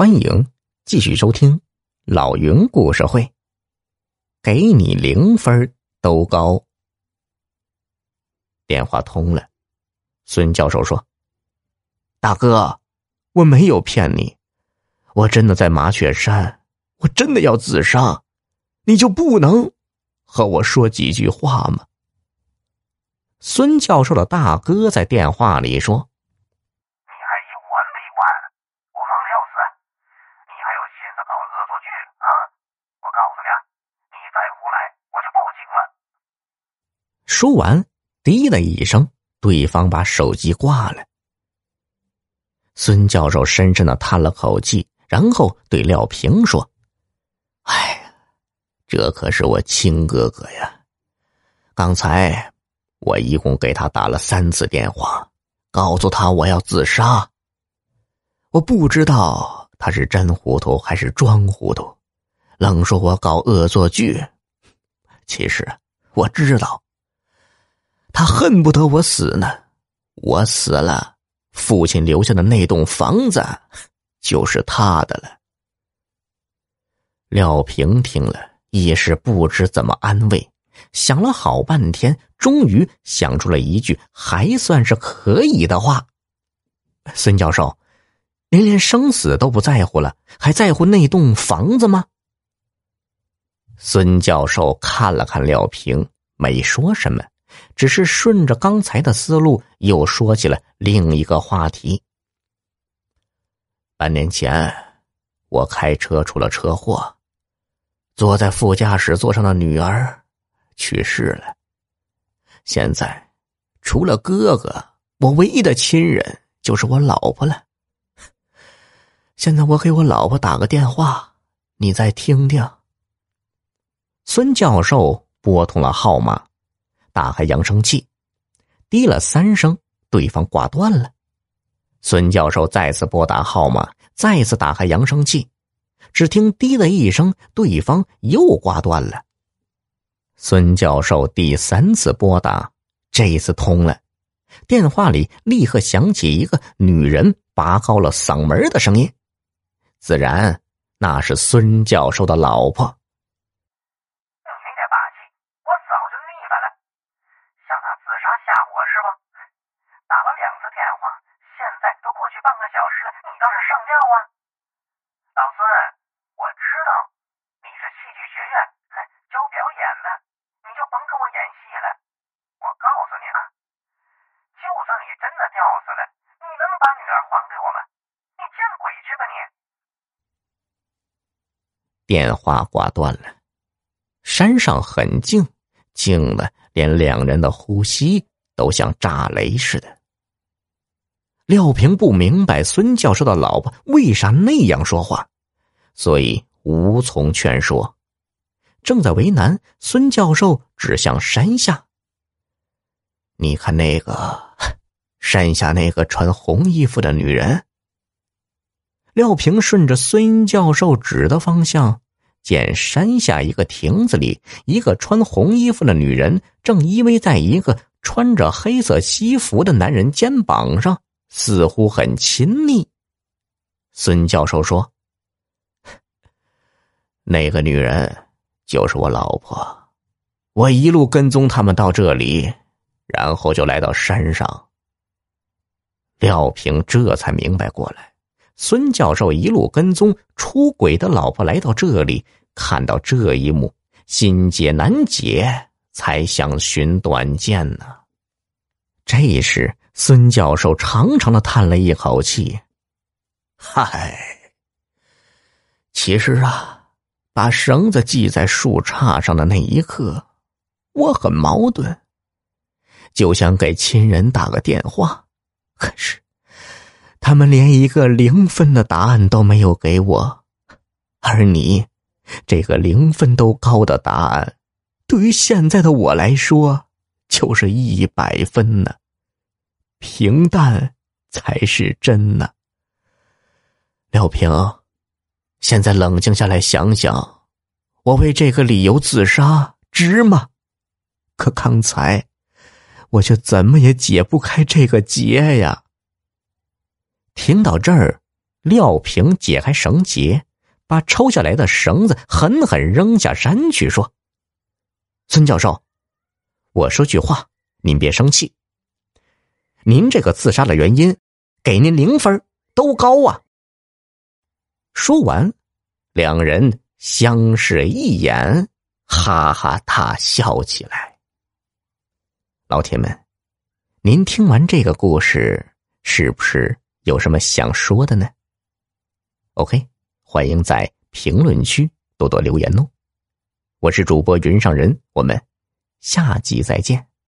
欢迎继续收听老云故事会。给你零分都高。电话通了，孙教授说：“大哥，我没有骗你，我真的在麻雀山，我真的要自杀，你就不能和我说几句话吗？”孙教授的大哥在电话里说。恶作剧啊！我告诉你，你再胡来，我就报警了说完，滴的一声，对方把手机挂了。孙教授深深的叹了口气，然后对廖平说：“哎，这可是我亲哥哥呀！刚才我一共给他打了三次电话，告诉他我要自杀。我不知道他是真糊涂还是装糊涂，愣说我搞恶作剧。其实我知道。”他恨不得我死呢，我死了，父亲留下的那栋房子就是他的了。廖平听了也是不知怎么安慰，想了好半天，终于想出了一句还算是可以的话：“孙教授，您连生死都不在乎了，还在乎那栋房子吗？”孙教授看了看廖平，没说什么。只是顺着刚才的思路，又说起了另一个话题。半年前，我开车出了车祸，坐在副驾驶座上的女儿去世了。现在，除了哥哥，我唯一的亲人就是我老婆了。现在我给我老婆打个电话，你再听听。孙教授拨通了号码。打开扬声器，滴了三声，对方挂断了。孙教授再次拨打号码，再次打开扬声器，只听“滴”的一声，对方又挂断了。孙教授第三次拨打，这一次通了，电话里立刻响起一个女人拔高了嗓门的声音，自然那是孙教授的老婆。电话挂断了，山上很静，静的连两人的呼吸都像炸雷似的。廖平不明白孙教授的老婆为啥那样说话，所以无从劝说。正在为难，孙教授指向山下：“你看那个山下那个穿红衣服的女人。”廖平顺着孙教授指的方向，见山下一个亭子里，一个穿红衣服的女人正依偎在一个穿着黑色西服的男人肩膀上，似乎很亲密。孙教授说：“那个女人就是我老婆，我一路跟踪他们到这里，然后就来到山上。”廖平这才明白过来。孙教授一路跟踪出轨的老婆来到这里，看到这一幕，心结难解，才想寻短见呢。这时，孙教授长长的叹了一口气：“嗨，其实啊，把绳子系在树杈上的那一刻，我很矛盾，就想给亲人打个电话，可是……”他们连一个零分的答案都没有给我，而你，这个零分都高的答案，对于现在的我来说，就是一百分呢。平淡才是真呢。廖平，现在冷静下来想想，我为这个理由自杀值吗？可刚才，我却怎么也解不开这个结呀。听到这儿，廖平解开绳结，把抽下来的绳子狠狠扔下山去，说：“孙教授，我说句话，您别生气。您这个自杀的原因，给您零分，都高啊。”说完，两人相视一眼，哈哈大笑起来。老铁们，您听完这个故事，是不是有什么想说的呢？OK，欢迎在评论区多多留言哦。我是主播云上人，我们下集再见。